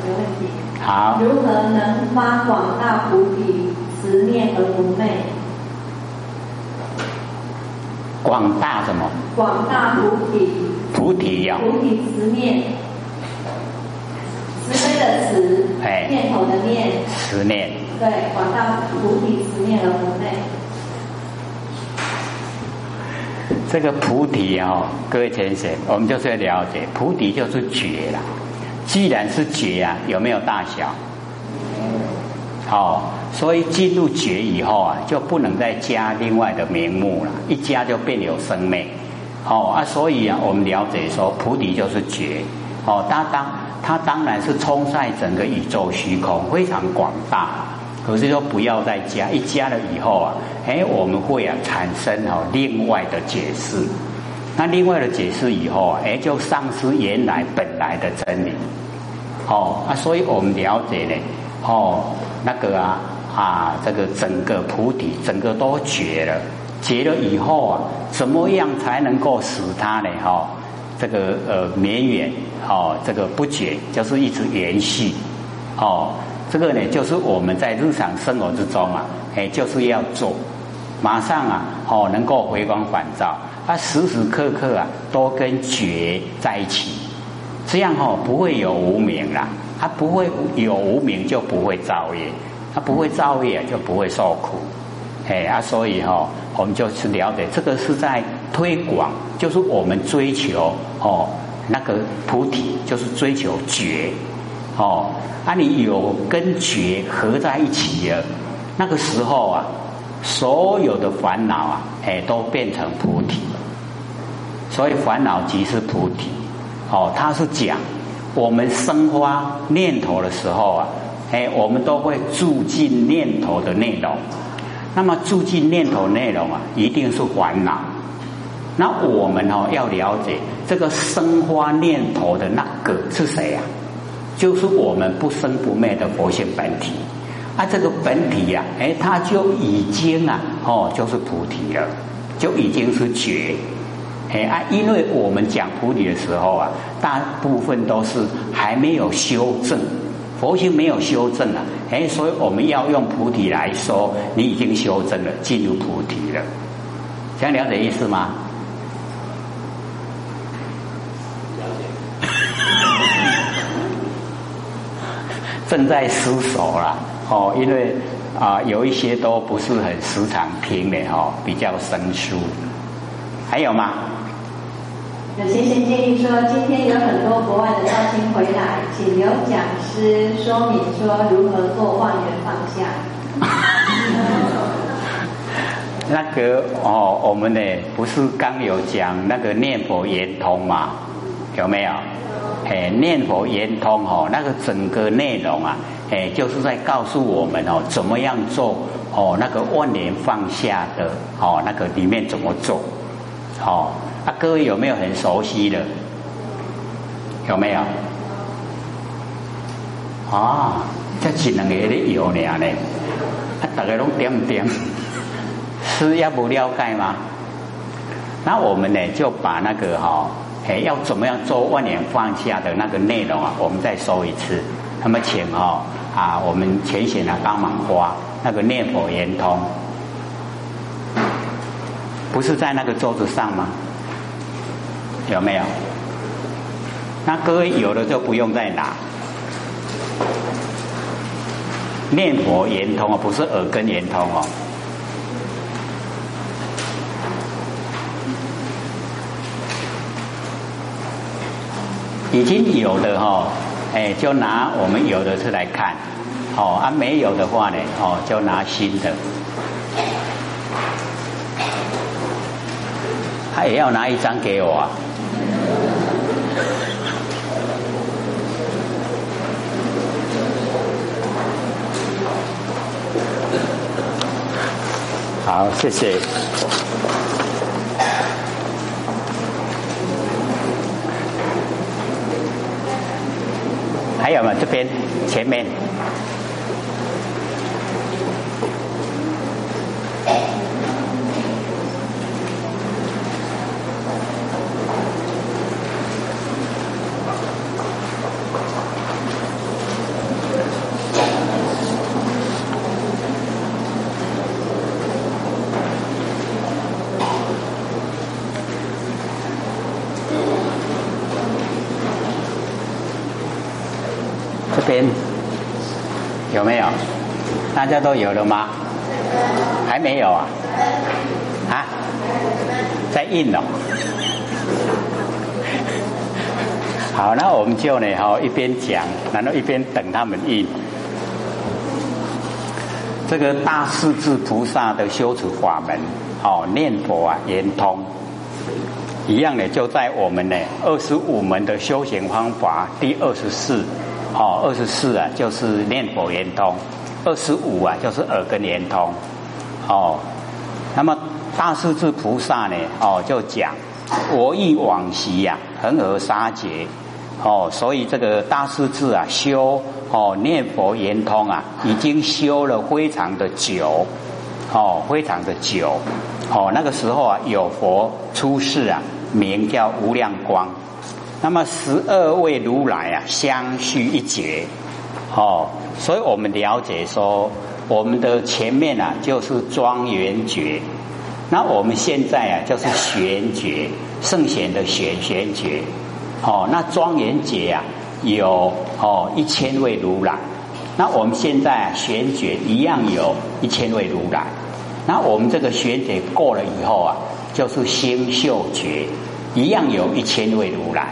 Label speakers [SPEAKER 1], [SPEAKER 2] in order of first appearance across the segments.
[SPEAKER 1] 个问题。
[SPEAKER 2] 好，
[SPEAKER 1] 如何能发广大菩提，慈念而不昧？
[SPEAKER 2] 广大什么？
[SPEAKER 1] 广大菩提，
[SPEAKER 2] 菩提呀、
[SPEAKER 1] 菩提慈念，慈悲的慈，
[SPEAKER 2] 哎
[SPEAKER 1] 念头的念，
[SPEAKER 2] 慈念。
[SPEAKER 1] 对，广大菩提慈念而不昧。
[SPEAKER 2] 这个菩提哦，各位先生，我们就是要了解，菩提就是觉啦。既然是觉啊，有没有大小？哦，所以进入觉以后啊，就不能再加另外的名目了，一加就变有生命。哦啊，所以啊，我们了解说，菩提就是觉。哦，它当它当然是冲晒整个宇宙虚空，非常广大。可是说不要再加，一加了以后啊，哎，我们会啊产生哦另外的解释。那另外的解释以后啊，哎，就丧失原来本来的真理。哦啊，所以我们了解呢，哦那个啊啊，这个整个菩提，整个都绝了，绝了以后啊，怎么样才能够使它呢？哈、这个呃绵远哦，这个不绝，就是一直延续哦。这个呢，就是我们在日常生活之中啊，哎，就是要做，马上啊，哦，能够回光返照，他时时刻刻啊，都跟觉在一起，这样哦，不会有无名啦，他不会有无名就不会造业，他不会造业就不会受苦，哎啊，所以哈、我们就去了解这个是在推广，就是我们追求哦，那个菩提就是追求觉。哦，啊，你有跟觉合在一起了，那个时候啊，所有的烦恼啊，哎，都变成菩提。所以烦恼即是菩提。哦，他是讲我们生发念头的时候啊，哎，我们都会住进念头的内容。那么住进念头内容啊，一定是烦恼。那我们哦要了解这个生发念头的那个是谁呀、就是我们不生不灭的佛性本体，啊，这个本体呀、哎，它就已经啊，哦，就是菩提了，就已经是觉，哎啊，因为我们讲菩提的时候啊，大部分都是还没有修正，佛性没有修正啊，哎，所以我们要用菩提来说，你已经修正了，进入菩提了，这样了解意思吗？正在思索啦，哦，因为啊、有一些都不是很时常听的哦，比较生疏。还有吗？
[SPEAKER 1] 有先生建议说，今天有很多国外的道亲回来，请有讲师说明说如何做万缘放下。
[SPEAKER 2] 那个哦，我们呢不是刚有讲那个念佛圆通嘛？有没有？哎，念佛圆通哦，那个整个内容啊，哎，就是在告诉我们哦，怎么样做哦，那个万年放下的哦，那个里面怎么做？哦，啊，各位有没有很熟悉的？有没有？啊，这一两个咧有呢呢，啊，大家拢点点，是要不了解吗？那我们呢就把那个哈、哎，要怎么样做万年放下的那个内容啊，我们再说一次。那么请哈、啊，我们浅显的帮忙花那个念佛圆通，不是在那个桌子上吗？有没有？那各位有的就不用再拿。念佛圆通哦，不是耳根圆通哦。已经有的哈、哎，就拿我们有的是来看，哦啊，没有的话呢，哦，就拿新的。他也要拿一张给我啊。好，谢谢。还有吗？这边前面。边有没有？大家都有了吗？还没有啊？啊？在印哦。好，那我们就呢，哈，一边讲，然后一边等他们印。这个大势至菩萨的修持法门，哦，念佛啊，圆通，一样的，就在我们呢二十五门的修行方法第二十四，哦，二十四啊，就是念佛圆通；二十五啊，就是耳根圆通，哦。那么大势至菩萨呢，哦，就讲我忆往昔呀，恒河沙劫。哦，所以这个大势至啊，修哦念佛圆通啊，已经修了非常的久，哦，非常的久，哦，那个时候啊，有佛出世啊，名叫无量光，那么十二位如来啊，相续一劫，哦，所以我们了解说，我们的前面啊，就是庄严觉，那我们现在啊，就是玄觉，圣贤的玄玄觉。哦，那庄严节啊，有哦一千位如来。那我们现在啊玄觉一样有一千位如来。那我们这个玄觉过了以后啊，就是星宿觉，一样有一千位如来。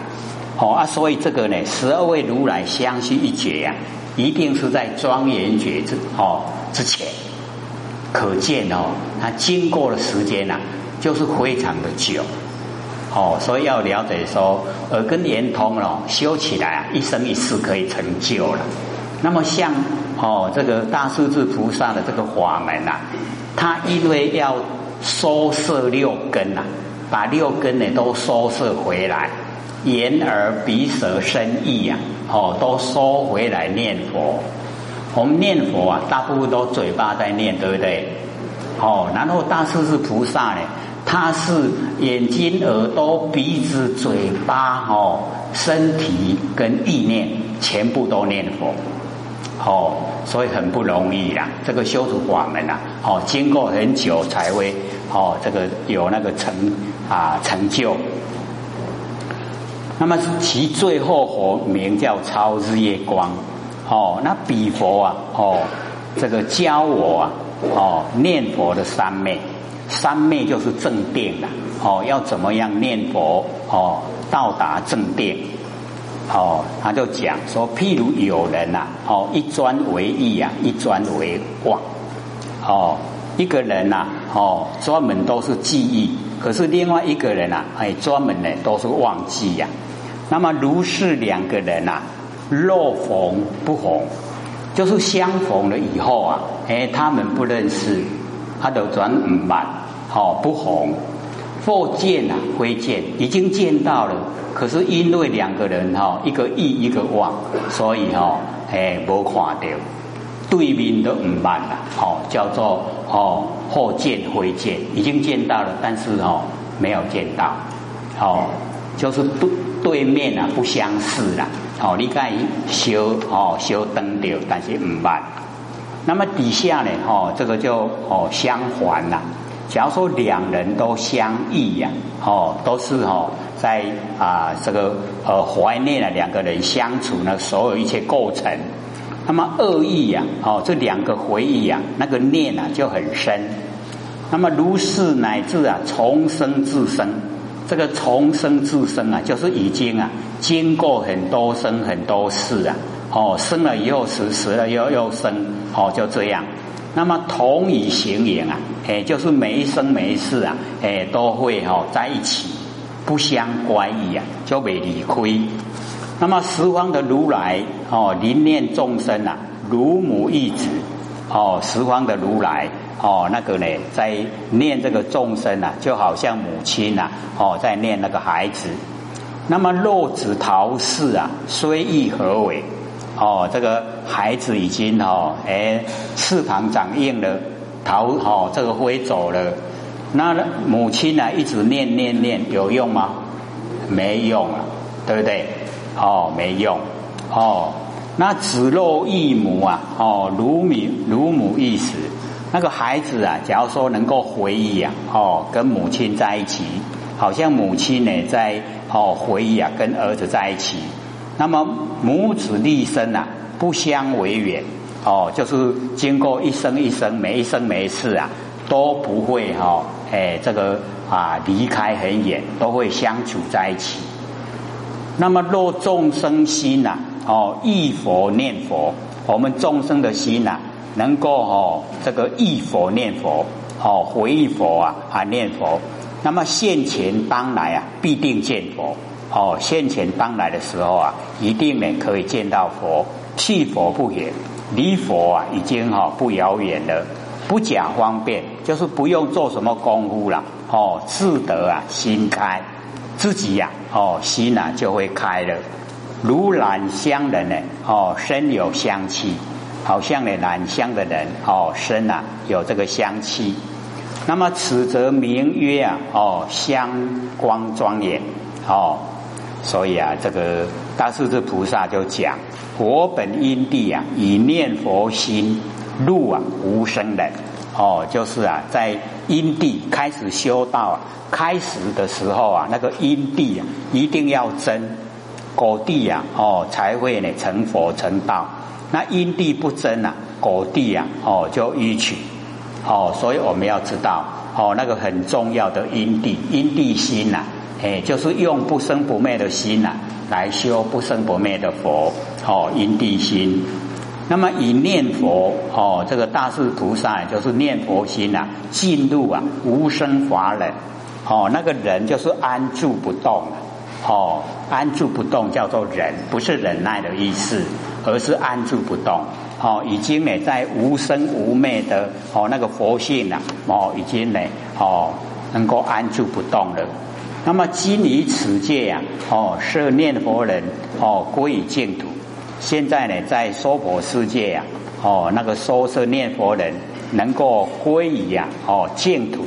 [SPEAKER 2] 哦啊，所以这个呢，十二位如来相续一觉呀，一定是在庄严觉之哦之前。可见哦，它经过的时间呐，就是非常的久。哦，所以要了解说耳根圆通了，修起来啊，一生一世可以成就了。那么像哦这个大势至菩萨的这个法门呐，他因为要收摄六根呐，把六根呢都收摄回来，眼耳鼻舌身意呀，哦都收回来念佛。我们念佛啊，大部分都嘴巴在念，对不对？哦，然后大势至菩萨呢？他是眼睛、耳朵、鼻子、嘴巴、哦，身体跟意念全部都念佛，哦，所以很不容易啦。这个修持法门呐，哦，经过很久才会哦，这个有那个成啊成就。那么其最后佛名叫超日月光，哦，那比佛啊，哦，这个教我啊，哦，念佛的三昧。三昧就是正定了，哦，要怎么样念佛哦，到达正定，哦，他就讲说，譬如有人呐，哦，一专为意啊，一专为妄，哦，一个人呐，哦，专门都是记忆，可是另外一个人呐，哎，专门呢都是忘记呀。那么如是两个人呐，若逢不逢，就是相逢了以后啊，哎，他们不认识。他都转唔慢，好不红，或见啊，会见，已经见到了，可是因为两个人哈，一个意一个望，所以哈，哎，无看到，对面都唔慢了，好叫做哦，或见会见，已经见到了，但是哦，没有见到，哦，就是对对面啊不相似啦，哦，你该修哦修灯掉，但是唔慢。那么底下呢？哦，这个就哦相还了。假如说两人都相忆呀，哦，都是哦在啊这个呃怀念了两个人相处呢，所有一切构成。那么恶意呀，哦这两个回忆呀，那个念啊就很深。那么如是乃至啊重生自生，这个重生自生啊，就是已经啊经过很多生很多世啊。哦，生了以后死，死了又又生，哦，就这样。那么同以形影啊，哎，就是每一生每一世啊，哎，都会哦在一起，不相关异啊，就未离开。那么十方的如来哦，临念众生啊，如母一子哦，十方的如来哦，那个呢，在念这个众生啊，就好像母亲呐哦，在念那个孩子。那么落子陶氏啊，虽亦何为？哦，这个孩子已经哦，哎，翅膀长硬了，逃哦，这个飞走了。那母亲呢，一直念念念，有用吗？没用啊，对不对？哦，没用。哦，那子若异母啊，哦，如母如母一死。那个孩子啊，假如说能够回忆啊，哦，跟母亲在一起，好像母亲呢在哦回忆啊，跟儿子在一起。那么母子立身啊，不相为远哦，就是经过一生一生，每一生每一次啊，都不会哈，哎，这个啊离开很远，都会相处在一起。那么若众生心呐，哦，忆佛念佛，我们众生的心呐，能够哦，这个忆佛念佛，哦，回忆佛啊啊念佛，那么现前当来啊，必定见佛。哦，现前当来的时候啊，一定呢可以见到佛，去佛不远，离佛啊已经哈不遥远了，不假方便，就是不用做什么功夫了。哦，自得啊心开，自己呀哦心啊就会开了。如染香人呢，哦身有香气，好像呢染香的人哦身啊有这个香气。那么此则名曰啊哦香光庄严哦。所以啊，这个大势至菩萨就讲：佛本因地啊，以念佛心入啊无生人。哦，就是啊，在因地开始修道啊，开始的时候啊，那个因地啊一定要真，果地啊哦才会呢成佛成道。那因地不真啊，果地啊哦就迂曲。哦，所以我们要知道哦，那个很重要的因地，因地心呐。哎，就是用不生不灭的心呐，来修不生不灭的佛，哦，因地心。那么以念佛，哦，这个大势菩萨就是念佛心呐，进入啊无生法忍，哦，那个人就是安住不动，哦，安住不动叫做忍，不是忍耐的意思，而是安住不动，哦，已经呢在无生无灭的哦那个佛性呐，哦，已经呢哦能够安住不动了。那么今于此界呀，哦，设念佛人哦归于净土。现在呢，在娑婆世界呀，哦，那个说设念佛人能够归于呀，哦净土。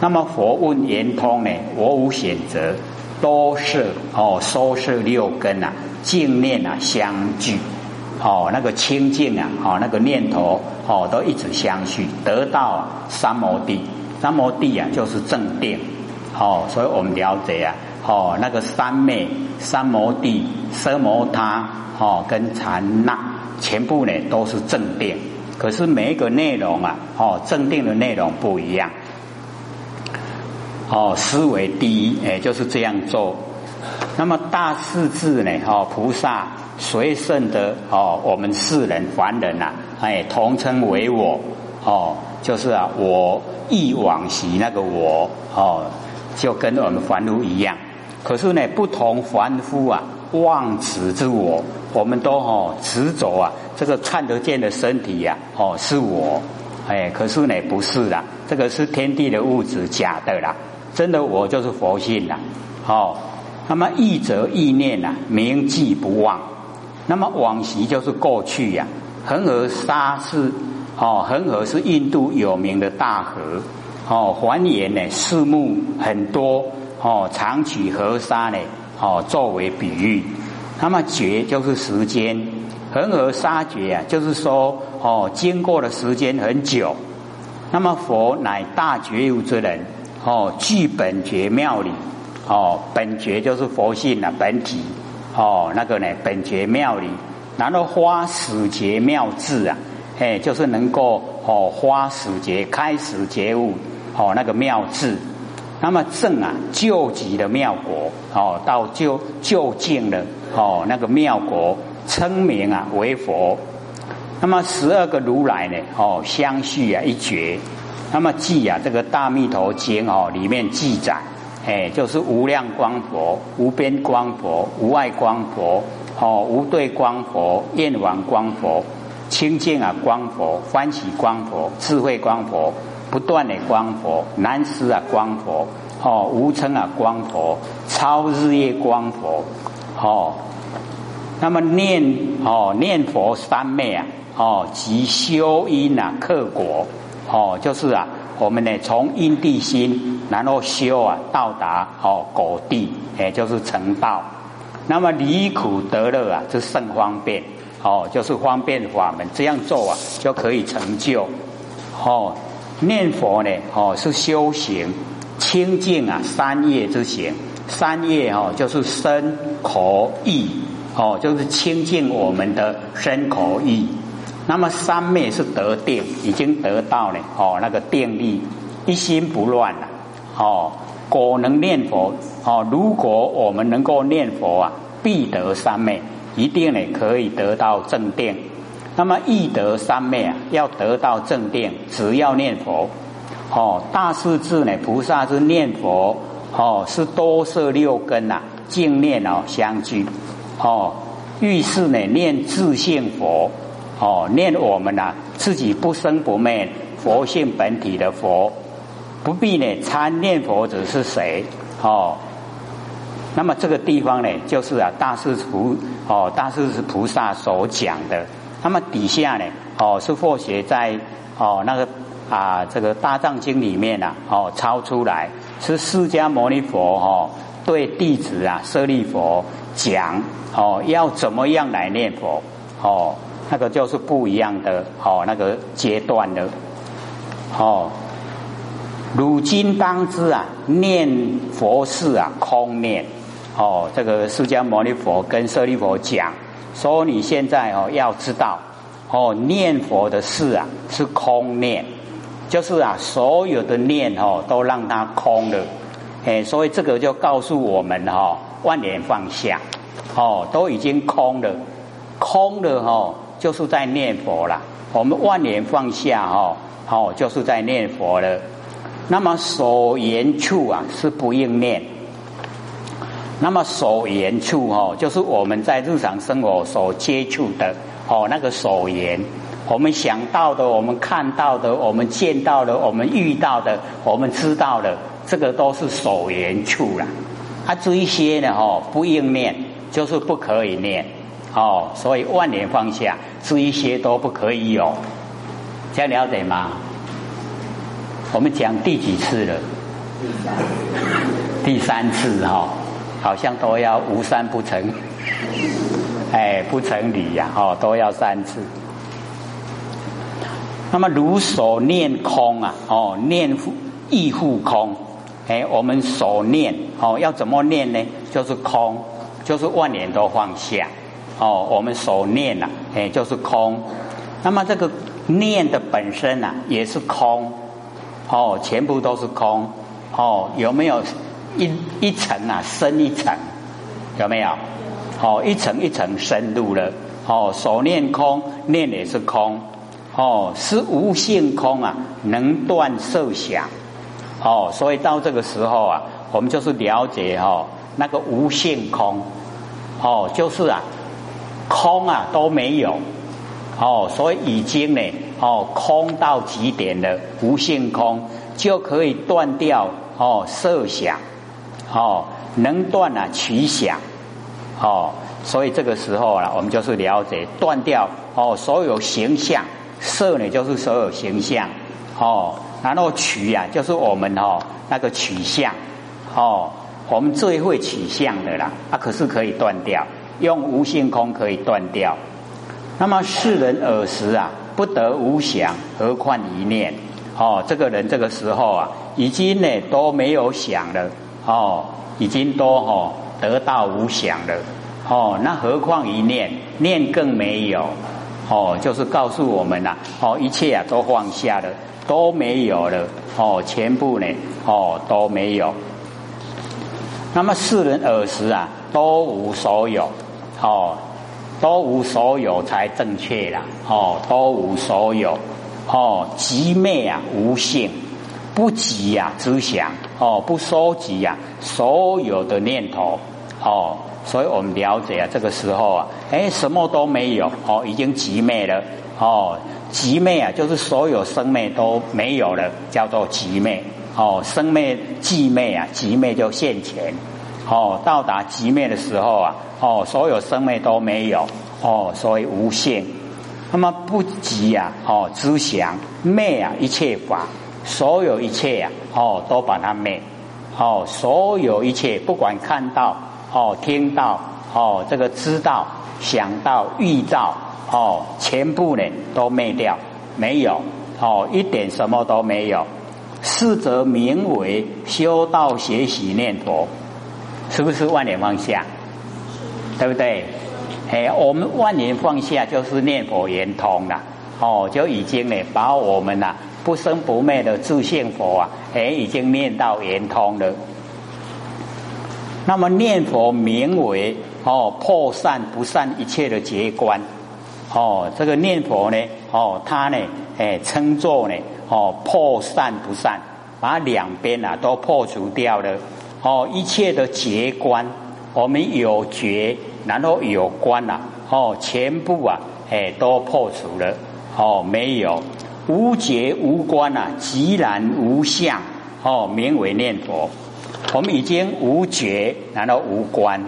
[SPEAKER 2] 那么佛问圆通呢，我无选择，都是哦收摄六根啊，净念啊相聚，哦那个清净啊，哦那个念头哦都一直相续，得到三摩地。三摩地啊，就是正定。哦，所以我们了解啊，哦，那个三昧、三摩地、奢摩他，哦，跟禅那，全部呢都是正定。可是每一个内容啊，哦，正定的内容不一样。哦，思维第一，哎，就是这样做。那么大势至呢，哦，菩萨随顺的，哦，我们世人凡人呐，哎，同称为我，哦，就是啊，我忆往昔那个我，哦。就跟我们凡夫一样，可是呢，不同凡夫啊，妄执之我，我们都哦执着啊，这个看得见的身体呀，哦是我，哎，可是呢不是啦，这个是天地的物质，假的啦，真的我就是佛性啦，哦，那么忆则意念呐，铭记不忘，那么往昔就是过去呀，恒河沙是哦，恒河是印度有名的大河。哦，还原呢，树木很多哦，常取河沙呢哦作为比喻。那么觉就是时间，恒河沙觉啊，就是说哦，经过的时间很久。那么佛乃大觉悟之人哦，具本觉妙理哦，本觉就是佛性的本体哦，那个呢本觉妙理，然后花始觉妙智啊，哎，就是能够哦花始觉开始觉悟。哦，那个妙智，那么正啊，救急的妙果，哦，到就就近了哦，那个妙果称名啊为佛。那么十二个如来呢，哦，相续啊一绝。那么记啊，这个大密陀经哦里面记载，哎，就是无量光佛、无边光佛、无碍光佛、哦无对光佛、焰王光佛、清净啊光佛、欢喜光佛、智慧光佛。不断的光佛，南师啊光佛，哦无称啊光佛，超日夜光佛，哦，那么念哦念佛三昧啊，哦即修因啊克果，哦就是啊我们呢从因地心，然后修啊到达哦果地，也就是成道。那么离苦得乐啊，这甚方便，哦就是方便法门，这样做啊就可以成就，哦。念佛呢，哦，是修行清净啊，三业之行。三业哦，就是身口意哦，就是清净我们的身口意。那么三昧是得定，已经得到了哦，那个定力，一心不乱了哦。果能念佛哦，如果我们能够念佛啊，必得三昧，一定呢可以得到正定。那么易得三昧啊，要得到正定，只要念佛哦。大势至呢，菩萨是念佛哦，是多摄六根呐，净念哦相聚哦。遇事呢，念自性佛。哦，念我们呐，自己不生不灭佛性本体的佛，不必呢参念佛者是谁？哦，那么这个地方呢，就是啊大势菩哦大势是菩萨所讲的。那么底下呢，哦是佛学在哦那个啊这个大藏经里面呐，哦抄出来是释迦牟尼佛哦对弟子啊舍利佛讲哦要怎么样来念佛哦。那个就是不一样的哦，那个阶段的哦。如今当知啊，念佛事啊，空念哦。这个释迦牟尼佛跟舍利佛讲，说你现在哦要知道哦，念佛的事啊是空念，就是啊所有的念哦都让它空了。哎，所以这个就告诉我们哈，万念放下哦，都已经空了，空了哈。就是在念佛了，我们万年放下哦，哦，就是在念佛了。那么所言处啊，是不应念。那么所言处哦，就是我们在日常生活所接触的哦，那个所言，我们想到的，我们看到的，我们见到的，我们遇到的，我们知道的，这个都是所言处了。啊，这些呢，哦，不应念，就是不可以念。哦，所以万年放下，这一些都不可以有，这样了解吗？我们讲第几次了？第三次哈，好像都要无三不成，哎，不成理呀，哦，都要三次。那么如所念空啊，哦，念亦复空，哎，我们所念哦，要怎么念呢？就是空，就是万年都放下。哦，我们所念呐，哎，就是空。那么这个念的本身呐，也是空。哦，全部都是空。哦，有没有一一层啊，深一层？有没有？哦，一层一层深入了。哦，所念空，念也是空。哦，是无性空啊，能断色想。哦，所以到这个时候啊，我们就是了解哦，那个无性空。哦，就是啊。空啊都没有，哦，所以已经呢，哦，空到极点了，无限空就可以断掉哦设想，哦，能断啊取想，哦，所以这个时候啊，我们就是了解断掉哦所有形象色呢，就是所有形象，哦，然后取啊，就是我们哦那个取向，哦，我们最会取向的啦，啊，可是可以断掉。用无性空可以断掉，那么世人耳时啊，不得无想，何况一念？哦，这个人这个时候啊，已经呢都没有想了，哦，已经都哦得到无想了，哦，那何况一念？念更没有，哦，就是告诉我们呐，哦，一切啊都放下了，都没有了，哦，全部呢，哦都没有。那么世人耳时啊，都无所有。哦，都无所有才正确啦。哦，都无所有。哦，极昧啊，无性，不及呀，只想。哦，不收集呀，所有的念头。哦，所以我们了解啊，这个时候啊，哎，什么都没有。哦，已经极昧了。哦，极昧啊，就是所有生灭都没有了，叫做极昧。哦，生灭寂昧啊，极昧就现前。哦，到达极灭的时候啊，哦，所有生灭都没有，哦，所以无限。那么不极啊，哦，知想灭啊，一切法，所有一切啊，哦，都把它灭，哦，所有一切，不管看到，哦，听到，哦，这个知道，想到，遇到，哦，全部呢都灭掉，没有，哦，一点什么都没有。是则名为修道学习念佛。是不是万年放下？对不对？哎，我们万年放下就是念佛圆通了，哦，就已经呢把我们呐不生不灭的自性佛啊，哎，已经念到圆通了。那么念佛名为哦破散不散一切的结观，哦，这个念佛呢，哦，它呢，哎，称作呢，哦，破散不散，把两边啊都破除掉了，哦，一切的结观，我们有觉，然后有观呐，哦，全部啊，哎，都破除了，哦，没有无觉无观呐，寂然无相，哦，名为念佛。我们已经无觉，然后无观，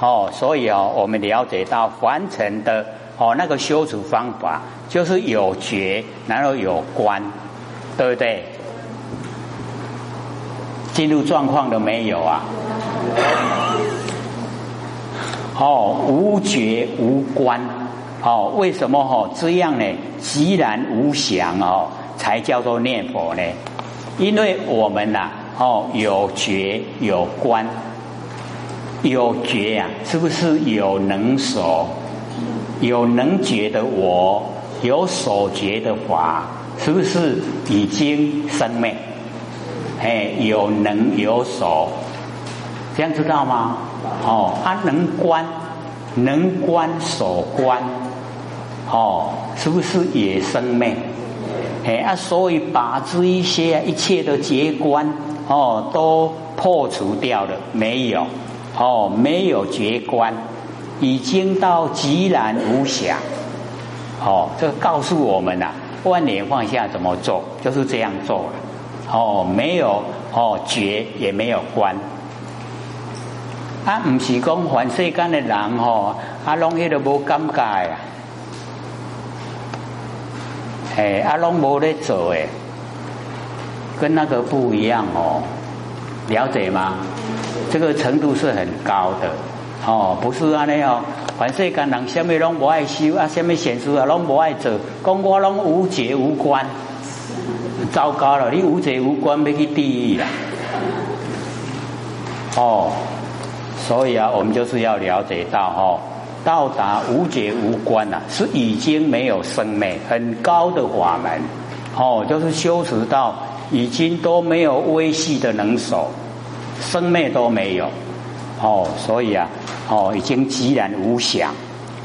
[SPEAKER 2] 哦，所以哦，我们了解到凡尘的哦那个修持方法，就是有觉，然后有观，对不对？进入状况了没有啊？哦，无觉无观，哦，为什么哦这样呢？既然无想哦，才叫做念佛呢？因为我们呐。哦，有觉有观，有觉呀，是不是有能所？有能觉的我，有所觉的法，是不是已经生灭？哎，有能有所，这样知道吗？哦，他能观，能观所观，哦，是不是也生灭？哎啊，所以把这一些一切的结观。哦，都破除掉了，没有，哦，没有结观，已经到极然无想，哦，这告诉我们呐，万年放下怎么做，就是这样做了，哦，没有哦绝，也没有观，啊，唔是讲凡世间的人哦，啊，拢迄个无感觉啊，哎，啊，拢无咧做诶。跟那个不一样哦，了解吗？这个程度是很高的哦，不是安尼哦。凡世间人，什么拢不爱修啊，什么显示啊，拢不爱做，讲我拢无觉无关，糟糕了！你无觉无观，没去地狱啦。哦，所以啊，我们就是要了解到哦，到达无觉无观呐，是已经没有生灭，很高的法门哦，就是修持到。已经都没有微细的能手，生灭都没有，哦，所以啊，哦，已经寂然无想，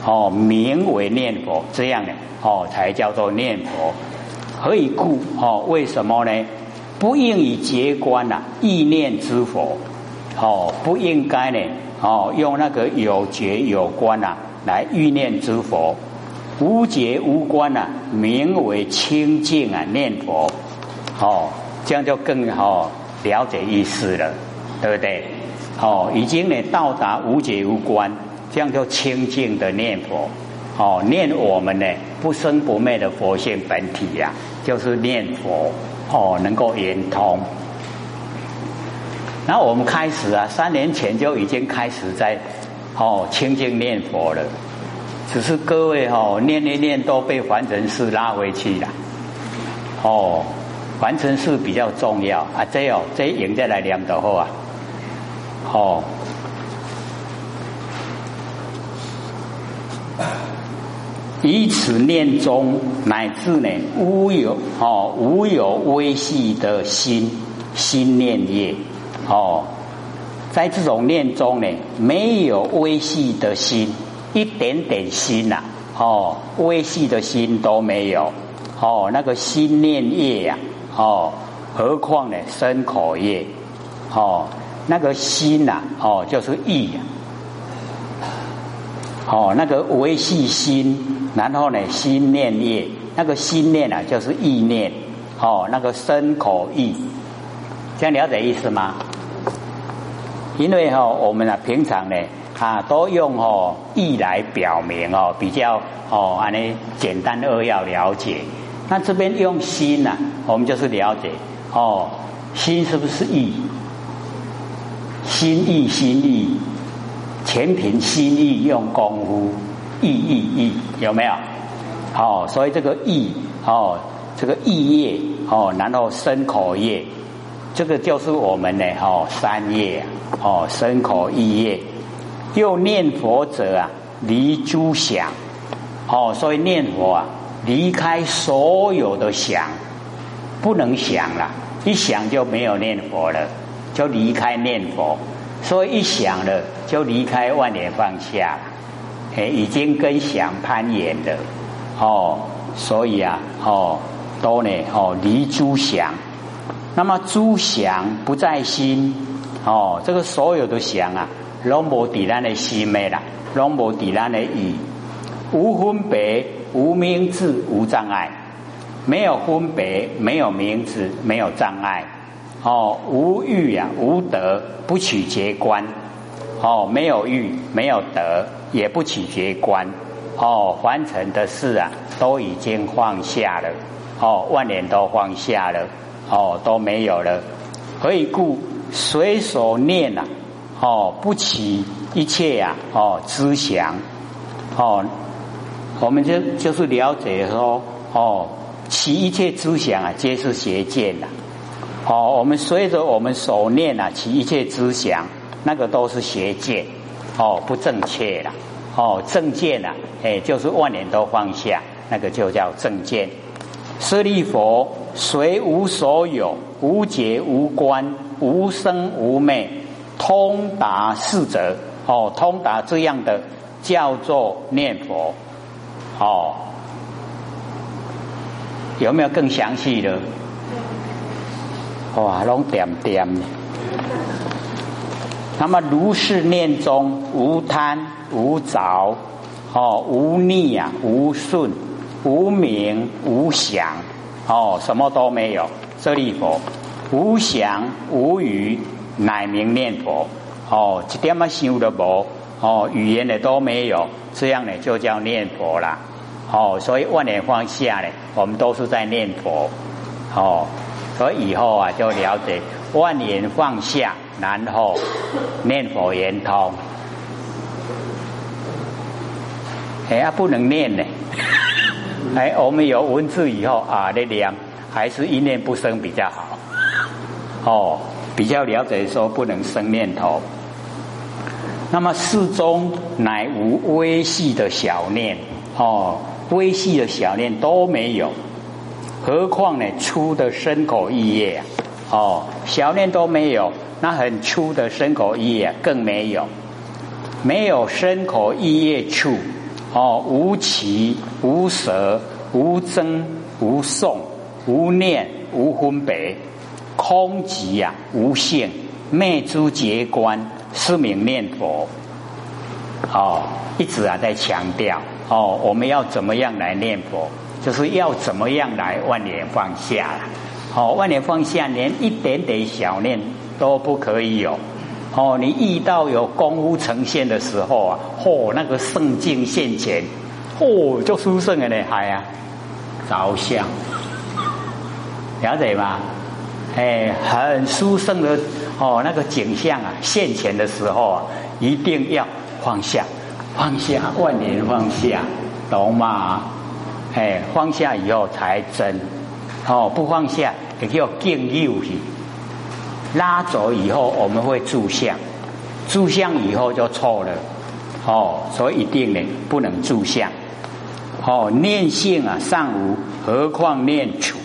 [SPEAKER 2] 哦，名为念佛，这样的，哦，才叫做念佛。何以故？哦，为什么呢？不应以结观呐，意念之佛，哦，不应该呢，哦，用那个有觉有观呐来意念之佛，无觉无观呐，名为清净啊，念佛。哦，这样就更好了解意思了，对不对？哦，已经呢到达无解无关，这样就清净的念佛。哦，念我们呢不生不灭的佛性本体呀，就是念佛。哦，能够圆通。然后我们开始啊，三年前就已经开始在哦清净念佛了，只是各位哦念念念都被凡尘事拉回去了。哦。凡成是比较重要啊！这哦，这赢再来量的好啊！哦，以此念中乃至呢，无有哦，无有微细的心心念业哦，在这种念中呢，没有微细的心，一点点心呐，哦，微细的心都没有哦，那个心念业呀。哦，何况呢？身口业，哦，那个心呐，哦，就是意呀，哦，那个维系心，然后呢，心念业，那个心念啊，就是意念，哦，那个身口意，这样了解意思吗？因为哈，我们啊，平常呢，啊，都用哦意来表明哦，比较哦，安尼简单扼要了解。那这边用心呐，我们就是了解哦，心是不是意？心意心意，全凭心意用功夫，意意意有没有？哦，所以这个意哦，这个意业哦，然后身口业，这个就是我们的哦三业哦，身口意业。又念佛者啊，离诸想，哦，所以念佛啊，离开所有的想，不能想了，一想就没有念佛了，就离开念佛，所以一想了就离开万年放下，哎，已经跟想攀岩了，哦，所以啊，哦，都呢，哦，离诸想，那么诸想不在心，哦，这个所有的想啊。拢无抵咱的心咩啦，拢无抵咱的意，无分别，无名字，无障碍，没有分别，没有名字，没有障碍，哦，无欲呀，无德，不取结观，哦，没有欲，没有德，也不取结观，哦，凡尘的事啊，都已经放下了，哦，万年都放下了，哦，都没有了，何以故？随所念呐。哦，不起一切呀！哦，知想哦，我们就就是了解说哦，起一切知想啊，皆是邪见呐！哦，我们随着我们所念啊，起一切之想，那个都是邪见哦，不正确了哦，正见呐，哎，就是万年都放下，那个就叫正见。舍利佛，随无所有，无结无关，无生无灭。通达四者，哦，通达这样的叫做念佛，哦，有没有更详细的？哇，拢点点。那么如是念中无贪无着，哦，无逆啊，无顺，无名无想，哦，什么都没有。舍利佛，无想无语。乃名念佛哦，一点啊想的无哦，语言的都没有，这样呢就叫念佛啦哦，所以万年放下呢，我们都是在念佛哦，所以以后啊就了解万年放下，然后念佛圆通。哎呀，不能念呢，哎，我们有文字以后啊，那念还是一念不生比较好哦。比较了解说不能生念头，那么世中乃无微细的小念哦，微细的小念都没有，何况呢粗的身口意业哦，小念都没有，那很粗的身口意业更没有，没有身口意业处哦，无起无舍无增无送无念无分别。空寂呀，无性，灭诸结观，是名念佛。哦，一直啊在强调哦，我们要怎么样来念佛，就是要怎么样来万年放下。哦，万年放下，连一点点小念都不可以有。哦，你遇到有功夫呈现的时候啊，嚯，那个圣境现前，嚯，就殊胜的呢，还啊，着相，了解吗？哎，很殊胜的哦，那个景象啊，现前的时候啊，一定要放下，放下，万年放下，懂吗？哎，放下以后才真，哦，不放下也叫敬右去，拉走以后我们会住相，住相以后就错了，哦，所以一定呢不能住相，哦，念性啊尚无，何况念处？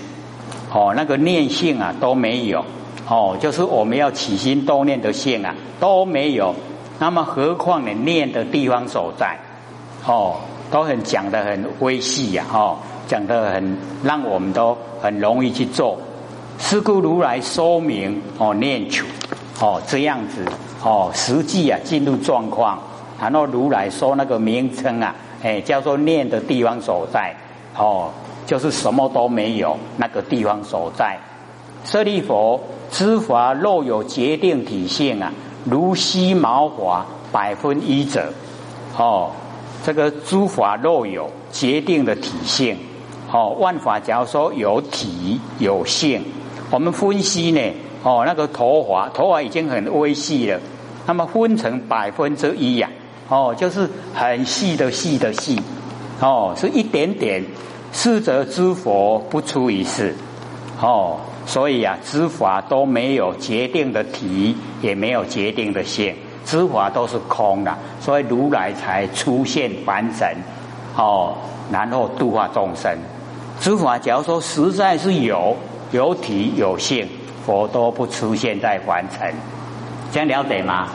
[SPEAKER 2] 哦，那个念性啊都没有，哦，就是我们要起心动念的性啊都没有，那么何况你念的地方所在，哦，都很讲的很微细呀，哦，讲的很让我们都很容易去做。是故如来说明哦，念处哦这样子哦，实际啊进入状况，然后如来说那个名称啊，哎，叫做念的地方所在，哦。就是什么都没有，那个地方所在。舍利佛，知法若有决定体性啊，如犀毛华百分一者。哦，这个诸法若有决定的体性，哦，万法假如说有体有性，我们分析呢，哦，那个头发，头发已经很微细了，那么分成百分之一呀，哦，就是很细的细的细，哦，是一点点。四者知佛不出于世，哦，所以啊，知法都没有决定的体，也没有决定的性，诸法都是空的，所以如来才出现凡尘，哦，然后度化众生。诸法假如说实在是有有体有性，佛都不出现在凡尘，这样了解吗？